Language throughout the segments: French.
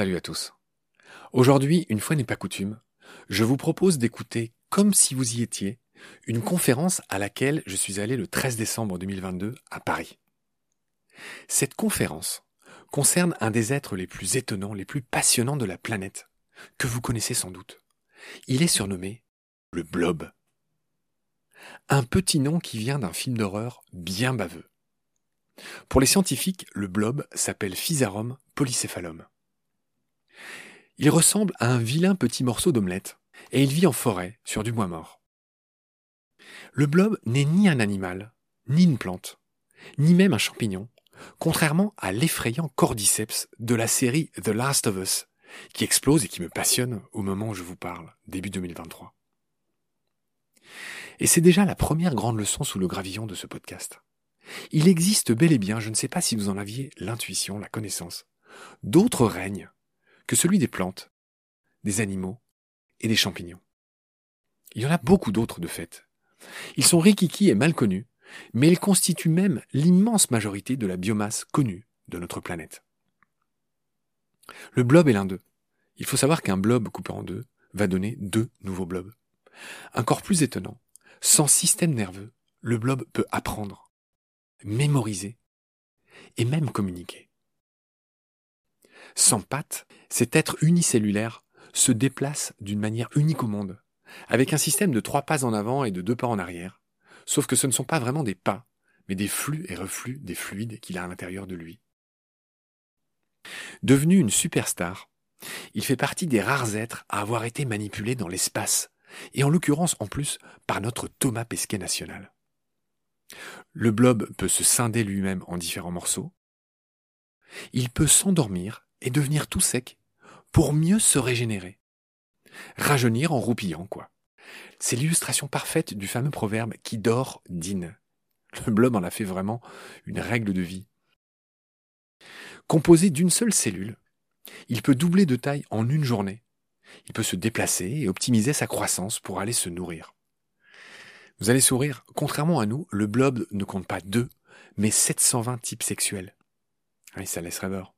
Salut à tous. Aujourd'hui, une fois n'est pas coutume, je vous propose d'écouter, comme si vous y étiez, une conférence à laquelle je suis allé le 13 décembre 2022 à Paris. Cette conférence concerne un des êtres les plus étonnants, les plus passionnants de la planète, que vous connaissez sans doute. Il est surnommé le blob. Un petit nom qui vient d'un film d'horreur bien baveux. Pour les scientifiques, le blob s'appelle Physarum polycéphalum. Il ressemble à un vilain petit morceau d'omelette, et il vit en forêt, sur du bois mort. Le blob n'est ni un animal, ni une plante, ni même un champignon, contrairement à l'effrayant cordyceps de la série The Last of Us, qui explose et qui me passionne au moment où je vous parle, début 2023. Et c'est déjà la première grande leçon sous le gravillon de ce podcast. Il existe bel et bien, je ne sais pas si vous en aviez l'intuition, la connaissance, d'autres règnes que celui des plantes, des animaux et des champignons. Il y en a beaucoup d'autres de fait. Ils sont rikiki et mal connus, mais ils constituent même l'immense majorité de la biomasse connue de notre planète. Le blob est l'un d'eux. Il faut savoir qu'un blob coupé en deux va donner deux nouveaux blobs. Encore plus étonnant, sans système nerveux, le blob peut apprendre, mémoriser et même communiquer. Sans pattes, cet être unicellulaire se déplace d'une manière unique au monde, avec un système de trois pas en avant et de deux pas en arrière, sauf que ce ne sont pas vraiment des pas, mais des flux et reflux des fluides qu'il a à l'intérieur de lui. Devenu une superstar, il fait partie des rares êtres à avoir été manipulés dans l'espace, et en l'occurrence en plus par notre Thomas Pesquet national. Le blob peut se scinder lui-même en différents morceaux. Il peut s'endormir et devenir tout sec pour mieux se régénérer. Rajeunir en roupillant, quoi. C'est l'illustration parfaite du fameux proverbe qui dort dîne. Le blob en a fait vraiment une règle de vie. Composé d'une seule cellule, il peut doubler de taille en une journée. Il peut se déplacer et optimiser sa croissance pour aller se nourrir. Vous allez sourire, contrairement à nous, le blob ne compte pas deux, mais 720 types sexuels. Oui, ça laisse rêveur.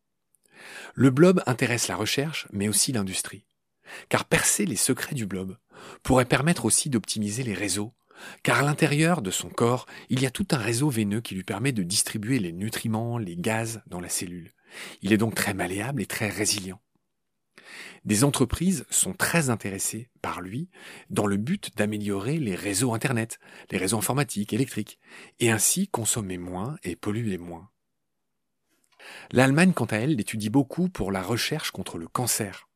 Le blob intéresse la recherche, mais aussi l'industrie. Car percer les secrets du blob pourrait permettre aussi d'optimiser les réseaux, car à l'intérieur de son corps, il y a tout un réseau veineux qui lui permet de distribuer les nutriments, les gaz dans la cellule. Il est donc très malléable et très résilient. Des entreprises sont très intéressées par lui dans le but d'améliorer les réseaux Internet, les réseaux informatiques, électriques, et ainsi consommer moins et polluer moins. L'Allemagne, quant à elle, l'étudie beaucoup pour la recherche contre le cancer.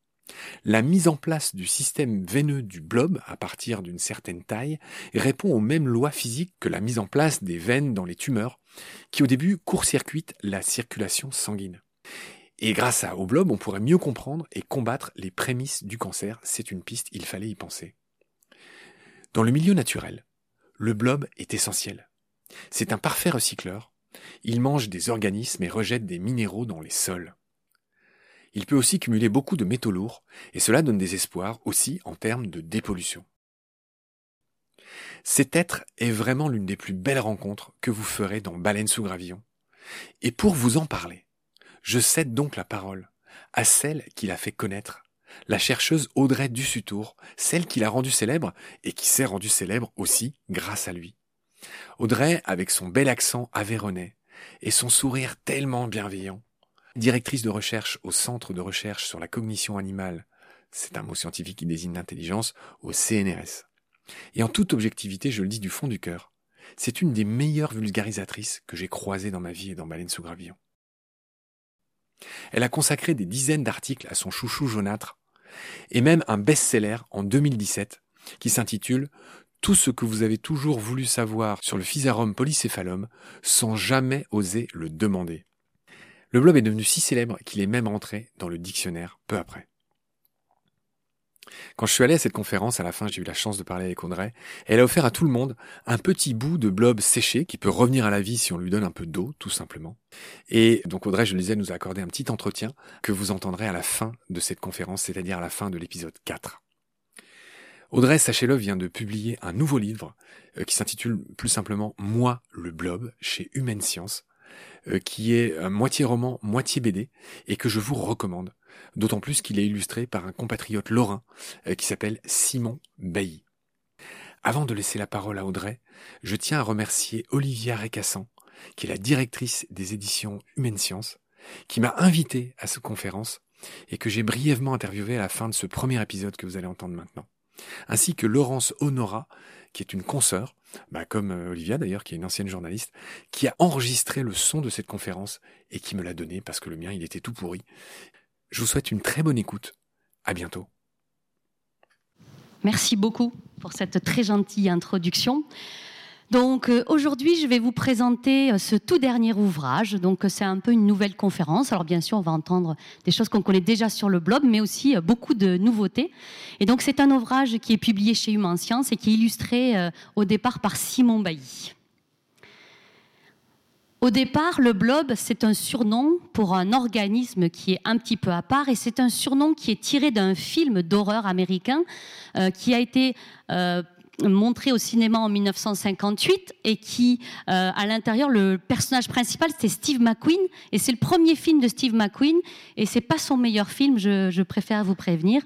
La mise en place du système veineux du blob à partir d'une certaine taille répond aux mêmes lois physiques que la mise en place des veines dans les tumeurs, qui au début court-circuitent la circulation sanguine. Et grâce à, au blob, on pourrait mieux comprendre et combattre les prémices du cancer. C'est une piste, il fallait y penser. Dans le milieu naturel, le blob est essentiel. C'est un parfait recycleur, il mange des organismes et rejette des minéraux dans les sols. Il peut aussi cumuler beaucoup de métaux lourds, et cela donne des espoirs aussi en termes de dépollution. Cet être est vraiment l'une des plus belles rencontres que vous ferez dans Baleine sous Gravillon. Et pour vous en parler, je cède donc la parole à celle qui l'a fait connaître, la chercheuse Audrey Dussutour, celle qui l'a rendu célèbre et qui s'est rendue célèbre aussi grâce à lui. Audrey, avec son bel accent avéronnais et son sourire tellement bienveillant, directrice de recherche au Centre de recherche sur la cognition animale, c'est un mot scientifique qui désigne l'intelligence, au CNRS. Et en toute objectivité, je le dis du fond du cœur, c'est une des meilleures vulgarisatrices que j'ai croisées dans ma vie et dans Baleine sous Gravillon. Elle a consacré des dizaines d'articles à son chouchou jaunâtre, et même un best-seller en 2017 qui s'intitule tout ce que vous avez toujours voulu savoir sur le Physarum polycéphalum sans jamais oser le demander. Le blob est devenu si célèbre qu'il est même rentré dans le dictionnaire peu après. Quand je suis allé à cette conférence, à la fin, j'ai eu la chance de parler avec Audrey. Elle a offert à tout le monde un petit bout de blob séché qui peut revenir à la vie si on lui donne un peu d'eau, tout simplement. Et donc Audrey, je le disais, nous a accordé un petit entretien que vous entendrez à la fin de cette conférence, c'est-à-dire à la fin de l'épisode 4. Audrey, sachez-le, vient de publier un nouveau livre euh, qui s'intitule plus simplement Moi le blob chez Humaine Science, euh, qui est moitié roman, moitié BD, et que je vous recommande. d'autant plus qu'il est illustré par un compatriote lorrain euh, qui s'appelle Simon Bailly. Avant de laisser la parole à Audrey, je tiens à remercier Olivia Récassan, qui est la directrice des éditions Humaine Science, qui m'a invité à cette conférence et que j'ai brièvement interviewé à la fin de ce premier épisode que vous allez entendre maintenant. Ainsi que Laurence Honora, qui est une consoeur, bah comme euh, Olivia d'ailleurs, qui est une ancienne journaliste, qui a enregistré le son de cette conférence et qui me l'a donné parce que le mien il était tout pourri. Je vous souhaite une très bonne écoute. À bientôt. Merci beaucoup pour cette très gentille introduction. Donc euh, aujourd'hui, je vais vous présenter euh, ce tout dernier ouvrage. Donc euh, c'est un peu une nouvelle conférence. Alors bien sûr, on va entendre des choses qu'on connaît déjà sur le blog, mais aussi beaucoup de nouveautés. Et donc c'est un ouvrage qui est publié chez Human Science et qui est illustré au départ par Simon Bailly. Au départ, le blob, c'est un surnom pour un organisme qui est un petit peu à part et c'est un surnom qui est tiré d'un film d'horreur américain qui a été montré au cinéma en 1958 et qui, euh, à l'intérieur, le personnage principal, c'était Steve McQueen et c'est le premier film de Steve McQueen et c'est pas son meilleur film, je, préfère vous prévenir.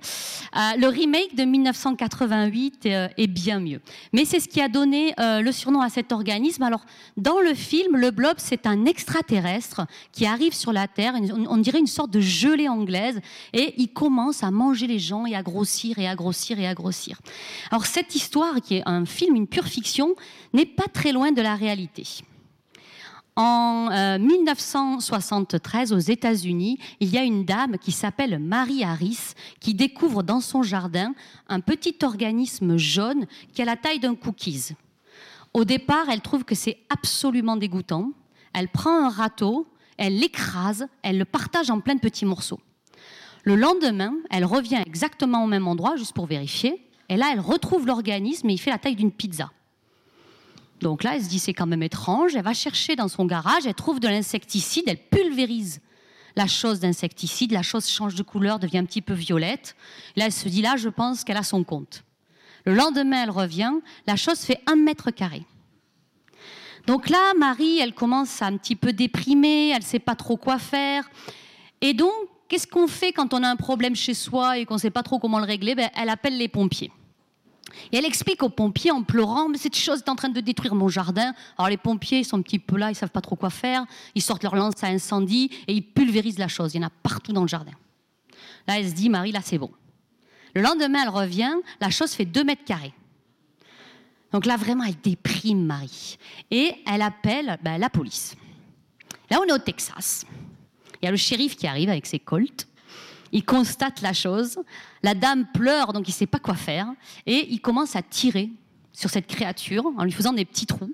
Euh, le remake de 1988 euh, est bien mieux. Mais c'est ce qui a donné le surnom à cet organisme. Alors, dans le film, le blob, c'est un extraterrestre qui arrive sur la Terre, on dirait une sorte de gelée anglaise et il commence à manger les gens et à grossir et à grossir et à grossir. Alors, cette histoire qui est un film, une pure fiction, n'est pas très loin de la réalité. En 1973, euh, aux États-Unis, il y a une dame qui s'appelle Marie Harris qui découvre dans son jardin un petit organisme jaune qui a la taille d'un cookies. Au départ, elle trouve que c'est absolument dégoûtant. Elle prend un râteau, elle l'écrase, elle le partage en plein de petits morceaux. Le lendemain, elle revient exactement au même endroit, juste pour vérifier. Et là, elle retrouve l'organisme et il fait la taille d'une pizza. Donc là, elle se dit c'est quand même étrange. Elle va chercher dans son garage, elle trouve de l'insecticide, elle pulvérise la chose d'insecticide, la chose change de couleur, devient un petit peu violette. Là, elle se dit là, je pense qu'elle a son compte. Le lendemain, elle revient, la chose fait un mètre carré. Donc là, Marie, elle commence à un petit peu déprimer, elle ne sait pas trop quoi faire. Et donc, qu'est-ce qu'on fait quand on a un problème chez soi et qu'on ne sait pas trop comment le régler? Ben, Elle appelle les pompiers. Et elle explique aux pompiers en pleurant, mais cette chose est en train de détruire mon jardin. Alors les pompiers, sont un petit peu là, ils savent pas trop quoi faire. Ils sortent leur lance à incendie et ils pulvérisent la chose. Il y en a partout dans le jardin. Là, elle se dit, Marie, là, c'est bon. Le lendemain, elle revient, la chose fait 2 mètres carrés. Donc là, vraiment, elle déprime Marie. Et elle appelle ben, la police. Là, on est au Texas. Il y a le shérif qui arrive avec ses colts. Il constate la chose. La dame pleure, donc il ne sait pas quoi faire. Et il commence à tirer sur cette créature en lui faisant des petits trous.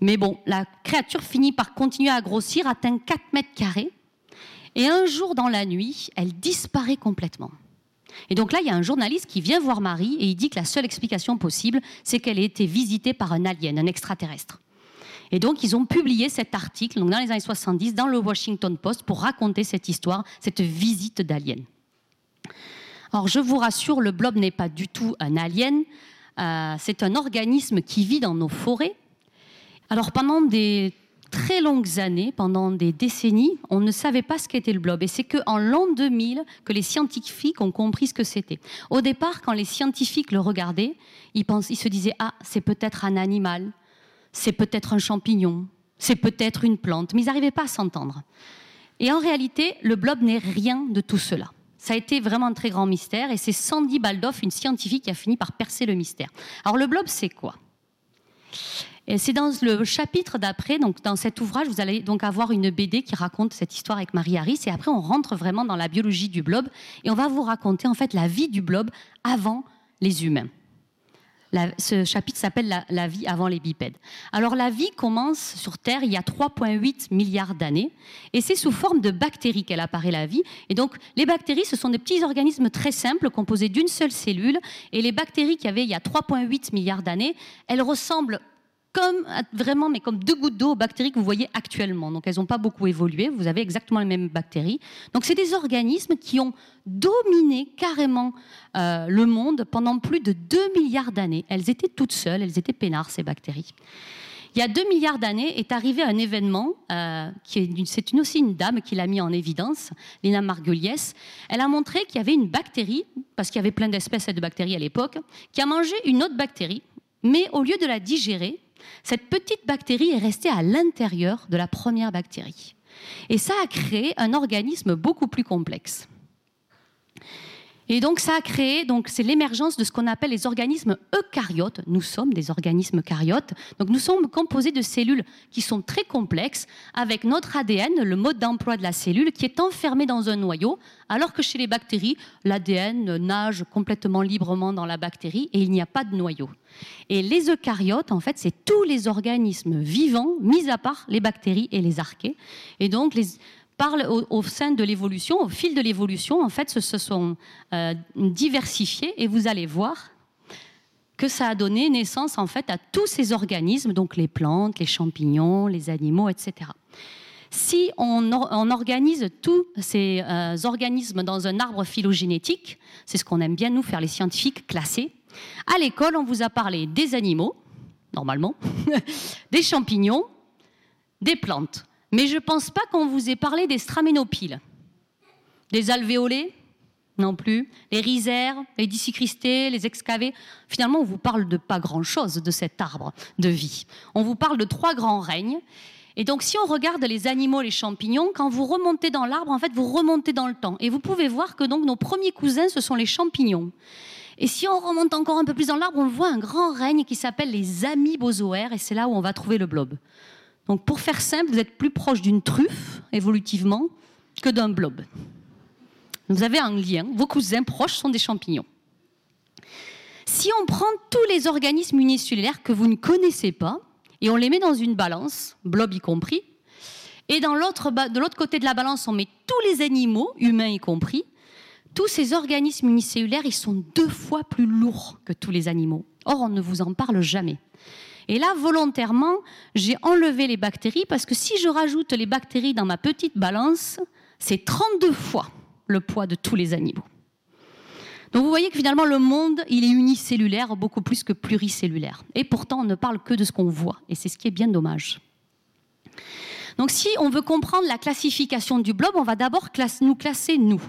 Mais bon, la créature finit par continuer à grossir, atteint 4 mètres carrés. Et un jour dans la nuit, elle disparaît complètement. Et donc là, il y a un journaliste qui vient voir Marie et il dit que la seule explication possible, c'est qu'elle a été visitée par un alien, un extraterrestre. Et donc, ils ont publié cet article dans les années 70 dans le Washington Post pour raconter cette histoire, cette visite d'alien. Alors, je vous rassure, le blob n'est pas du tout un alien. Euh, c'est un organisme qui vit dans nos forêts. Alors, pendant des très longues années, pendant des décennies, on ne savait pas ce qu'était le blob. Et c'est qu'en l'an 2000 que les scientifiques ont compris ce que c'était. Au départ, quand les scientifiques le regardaient, ils se disaient Ah, c'est peut-être un animal, c'est peut-être un champignon, c'est peut-être une plante, mais ils n'arrivaient pas à s'entendre. Et en réalité, le blob n'est rien de tout cela. Ça a été vraiment un très grand mystère et c'est Sandy Baldoff, une scientifique, qui a fini par percer le mystère. Alors le blob, c'est quoi? Et c'est dans le chapitre d'après, donc dans cet ouvrage, vous allez donc avoir une BD qui raconte cette histoire avec Marie Harris. Et après, on rentre vraiment dans la biologie du blob et on va vous raconter en fait la vie du blob avant les humains ce chapitre s'appelle la, vie avant les bipèdes. Alors la vie commence sur Terre il y a 3,8 milliards d'années et c'est sous forme de bactéries qu'elle apparaît la vie. Et donc les bactéries, ce sont des petits organismes très simples composés d'une seule cellule. Et les bactéries qu'il y avait il y a 3,8 milliards d'années, elles ressemblent comme vraiment, mais comme deux gouttes d'eau aux bactéries que vous voyez actuellement. Donc elles n'ont pas beaucoup évolué. Vous avez exactement les mêmes bactéries. Donc c'est des organismes qui ont dominé carrément euh, le monde pendant plus de 2 milliards d'années. Elles étaient toutes seules, elles étaient peinards ces bactéries. Il y a 2 milliards d'années est arrivé un événement, euh, c'est aussi une dame qui l'a mis en évidence, Lina Margulies. Elle a montré qu'il y avait une bactérie, parce qu'il y avait plein d'espèces de bactéries à l'époque, qui a mangé une autre bactérie, mais au lieu de la digérer, cette petite bactérie est restée à l'intérieur de la première bactérie. Et ça a créé un organisme beaucoup plus complexe. Et donc ça a créé, donc c'est l'émergence de ce qu'on appelle les organismes eucaryotes. Nous sommes des organismes eucaryotes. Donc nous sommes composés de cellules qui sont très complexes, avec notre ADN, le mode d'emploi de la cellule, qui est enfermé dans un noyau, alors que chez les bactéries, l'ADN nage complètement librement dans la bactérie et il n'y a pas de noyau. Et les eucaryotes, en fait, c'est tous les organismes vivants, mis à part les bactéries et les archées. Et donc les parle au, sein de l'évolution, au fil de l'évolution, en fait, se, sont euh, diversifiés et vous allez voir que ça a donné naissance en fait à tous ces organismes, donc les plantes, les champignons, les animaux, etc. Si on, organise tous ces euh, organismes dans un arbre phylogénétique, c'est ce qu'on aime bien nous faire les scientifiques classer, à l'école on vous a parlé des animaux, normalement, des champignons, des plantes. Mais je ne pense pas qu'on vous ait parlé des straménopiles. Des alvéolés Non plus. Les rhizaires, les dicycristés, les excavés. Finalement, on vous parle de pas grand-chose de cet arbre de vie. On vous parle de trois grands règnes. Et donc, si on regarde les animaux, les champignons, quand vous remontez dans l'arbre, en fait, vous remontez dans le temps. Et vous pouvez voir que donc nos premiers cousins, ce sont les champignons. Et si on remonte encore un peu plus dans l'arbre, on voit un grand règne qui s'appelle les amibozoaires, et c'est là où on va trouver le blob. Donc pour faire simple, vous êtes plus proche d'une truffe, évolutivement, que d'un blob. Vous avez un lien, vos cousins proches sont des champignons. Si on prend tous les organismes unicellulaires que vous ne connaissez pas, et on les met dans une balance, blob y compris, et de l'autre côté de la balance, on met tous les animaux, humains y compris, tous ces organismes unicellulaires, ils sont deux fois plus lourds que tous les animaux. Or, on ne vous en parle jamais. Et là, volontairement, j'ai enlevé les bactéries parce que si je rajoute les bactéries dans ma petite balance, c'est 32 fois le poids de tous les animaux. Donc vous voyez que finalement le monde, il est unicellulaire beaucoup plus que pluricellulaire. Et pourtant, on ne parle que de ce qu'on voit. Et c'est ce qui est bien dommage. Donc si on veut comprendre la classification du blob, on va d'abord nous classer nous.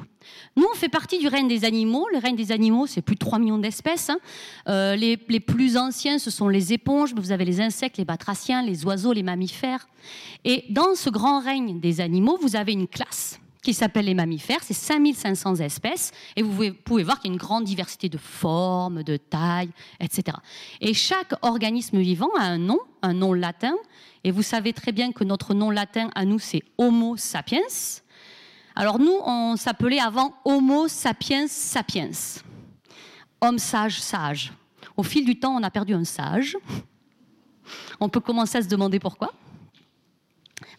Nous, on fait partie du règne des animaux. Le règne des animaux, c'est plus de 3 millions d'espèces. Hein. Euh, les, plus anciens, ce sont les éponges. Vous avez les insectes, les batraciens, les oiseaux, les mammifères. Et dans ce grand règne des animaux, vous avez une classe qui s'appelle les mammifères. C'est 5500 espèces. Et vous pouvez voir qu'il y a une grande diversité de formes, de tailles, etc. Et chaque organisme vivant a un nom, un nom latin. Et vous savez très bien que notre nom latin à nous, c'est Homo sapiens. Alors nous, on s'appelait avant Homo sapiens sapiens. Homme sage, sage. Au fil du temps, on a perdu un sage. On peut commencer à se demander pourquoi.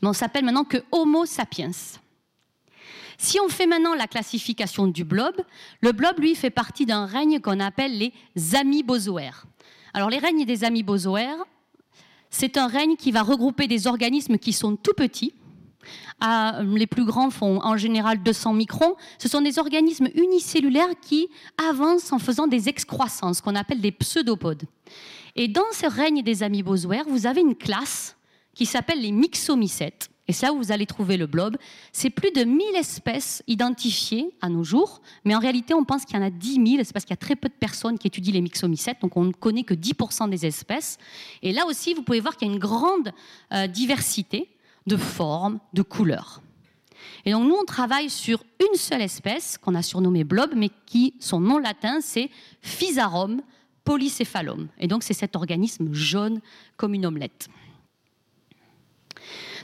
Mais on s'appelle maintenant que Homo sapiens. Si on fait maintenant la classification du blob, le blob, lui, fait partie d'un règne qu'on appelle les amibozoaires. Alors les règnes des amibozoaires, c'est un règne qui va regrouper des organismes qui sont tout petits. Ah, les plus grands font en général 200 microns. Ce sont des organismes unicellulaires qui avancent en faisant des excroissances, qu'on appelle des pseudopodes. Et dans ce règne des amibozoaires, vous avez une classe qui s'appelle les myxomycètes. Et c'est là où vous allez trouver le blob. C'est plus de 1000 espèces identifiées à nos jours, mais en réalité, on pense qu'il y en a 10 000. C'est parce qu'il y a très peu de personnes qui étudient les myxomycètes, donc on ne connaît que 10% des espèces. Et là aussi, vous pouvez voir qu'il y a une grande euh, diversité de formes, de couleurs. Et donc nous, on travaille sur une seule espèce qu'on a surnommée blob, mais qui, son nom latin, c'est Physarum polycéphalum. Et donc c'est cet organisme jaune comme une omelette.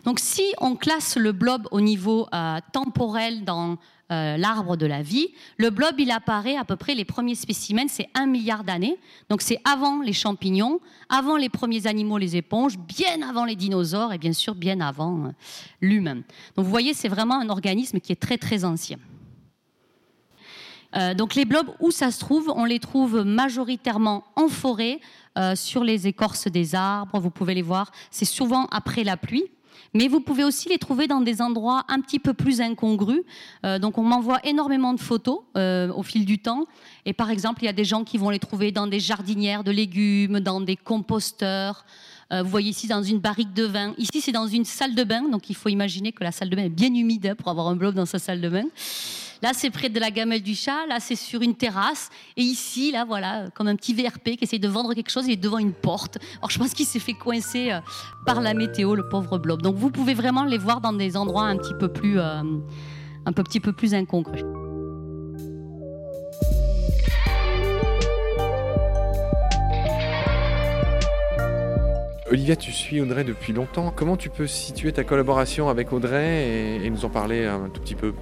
Donc si on classe le blob au niveau euh, temporel dans euh, l'arbre de la vie, le blob, il apparaît à peu près, les premiers spécimens, c'est un milliard d'années. Donc c'est avant les champignons, avant les premiers animaux, les éponges, bien avant les dinosaures et bien sûr bien avant euh, l'humain. Donc vous voyez, c'est vraiment un organisme qui est très très ancien. donc les blobs, où ça se trouve? On les trouve majoritairement en forêt, sur les écorces des arbres, vous pouvez les voir. C'est souvent après la pluie. Mais vous pouvez aussi les trouver dans des endroits un petit peu plus incongrus. Euh, donc on m'envoie énormément de photos euh, au fil du temps. Et par exemple, il y a des gens qui vont les trouver dans des jardinières de légumes, dans des composteurs. Euh, vous voyez ici dans une barrique de vin. Ici, c'est dans une salle de bain. Donc il faut imaginer que la salle de bain est bien humide hein, pour avoir un blob dans sa salle de bain. Là, c'est près de la gamelle du chat. Là, c'est sur une terrasse. Et ici, là, voilà, comme un petit VRP qui essaie de vendre quelque chose, il est devant une porte. Alors, je pense qu'il s'est fait coincer euh, par la météo, le pauvre blob. Donc, vous pouvez vraiment les voir dans des endroits un petit peu plus, euh, un petit peu plus incongrus. Olivia, tu suis Audrey depuis longtemps. Comment tu peux situer ta collaboration avec Audrey et, et nous en parler un tout petit peu?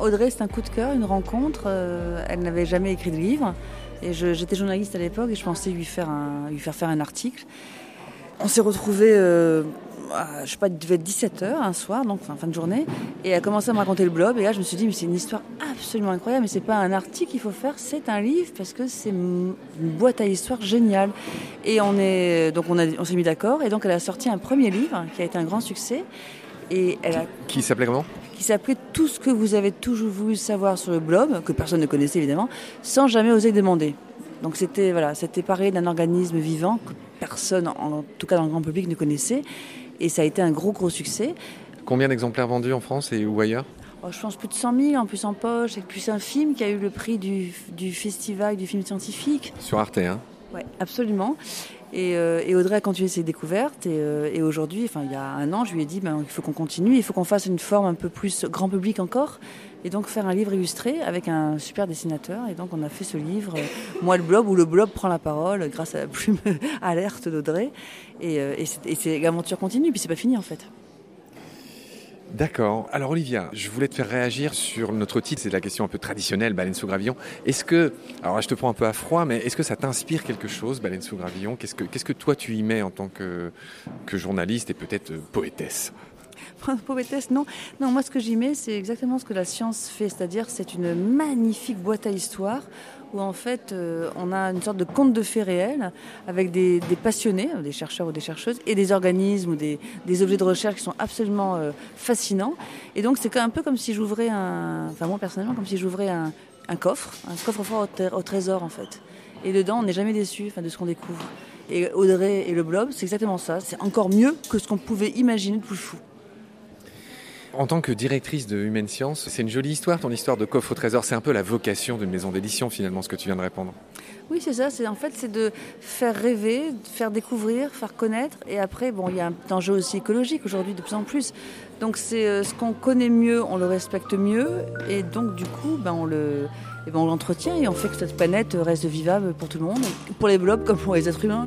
Audrey, c'est un coup de cœur, une rencontre. Euh, elle n'avait jamais écrit de livre. Et j'étais journaliste à l'époque et je pensais lui faire, lui faire faire un article. On s'est retrouvés, euh, je sais pas, il devait être 17h un soir, donc fin, fin de journée. Et elle a commencé à me raconter le blog. Et là, je me suis dit, mais c'est une histoire absolument incroyable. Mais c'est pas un article qu'il faut faire, c'est un livre parce que c'est une boîte à histoire géniale. Et on est, donc on, on s'est mis d'accord. Et donc elle a sorti un premier livre qui a été un grand succès. Et elle a... Qui s'appelait comment? Qui s'appelait Tout ce que vous avez toujours voulu savoir sur le blog, que personne ne connaissait évidemment, sans jamais oser demander. Donc c'était voilà, c'était paré d'un organisme vivant que personne, en tout cas dans le grand public, ne connaissait. Et ça a été un gros gros succès. Combien d'exemplaires vendus en France et ou ailleurs? Oh, je pense plus de 100 000 en plus en poche, et c'est un film qui a eu le prix du, du festival du film scientifique. Sur Arte, hein? Oui, absolument. Euh, et, Audrey a continué ses découvertes. Et, euh, et aujourd'hui, enfin, il y a un an, je lui ai dit ben, il faut qu'on continue, il faut qu'on fasse une forme un peu plus grand public encore. Et donc faire un livre illustré avec un super dessinateur. Et donc on a fait ce livre, euh, Moi le blob, où le blob prend la parole grâce à la plume alerte d'Audrey. Et, et c'est l'aventure continue, puis c'est pas fini en fait. D'accord. Alors Olivia, je voulais te faire réagir sur notre titre, c'est la question un peu traditionnelle, Baleine sous gravillon. Est-ce que, alors là je te prends un peu à froid, mais est-ce que ça t'inspire quelque chose, Baleine sous gravillon? Qu'est-ce que, toi tu y mets en tant que, que journaliste et peut-être euh, poétesse? Poétesse, non. Non, moi ce que j'y mets, c'est exactement ce que la science fait, c'est-à-dire c'est une magnifique boîte à histoire où en fait euh, on a une sorte de conte de fées réel avec des, passionnés, des chercheurs ou des chercheuses, et des organismes ou des, objets de recherche qui sont absolument euh, fascinants. Et donc c'est un peu comme si j'ouvrais un, enfin moi personnellement, comme si j'ouvrais un, coffre, un coffre fort au, trésor en fait. Et dedans on n'est jamais déçu de ce qu'on découvre. Et Audrey et le blob, c'est exactement ça. C'est encore mieux que ce qu'on pouvait imaginer de plus fou. En tant que directrice de Humaine Science, c'est une jolie histoire, ton histoire de coffre au trésor. C'est un peu la vocation d'une maison d'édition, finalement, ce que tu viens de répondre. Oui, c'est ça. C'est en fait, c'est de faire rêver, faire découvrir, faire connaître. Et après, bon, il y a un enjeu aussi écologique aujourd'hui de plus en plus. Donc, c'est euh, ce qu'on connaît mieux, on le respecte mieux, et donc du coup, ben, on le, eh ben, on l'entretient et on fait que cette planète reste vivable pour tout le monde, pour les blobs comme pour les êtres humains.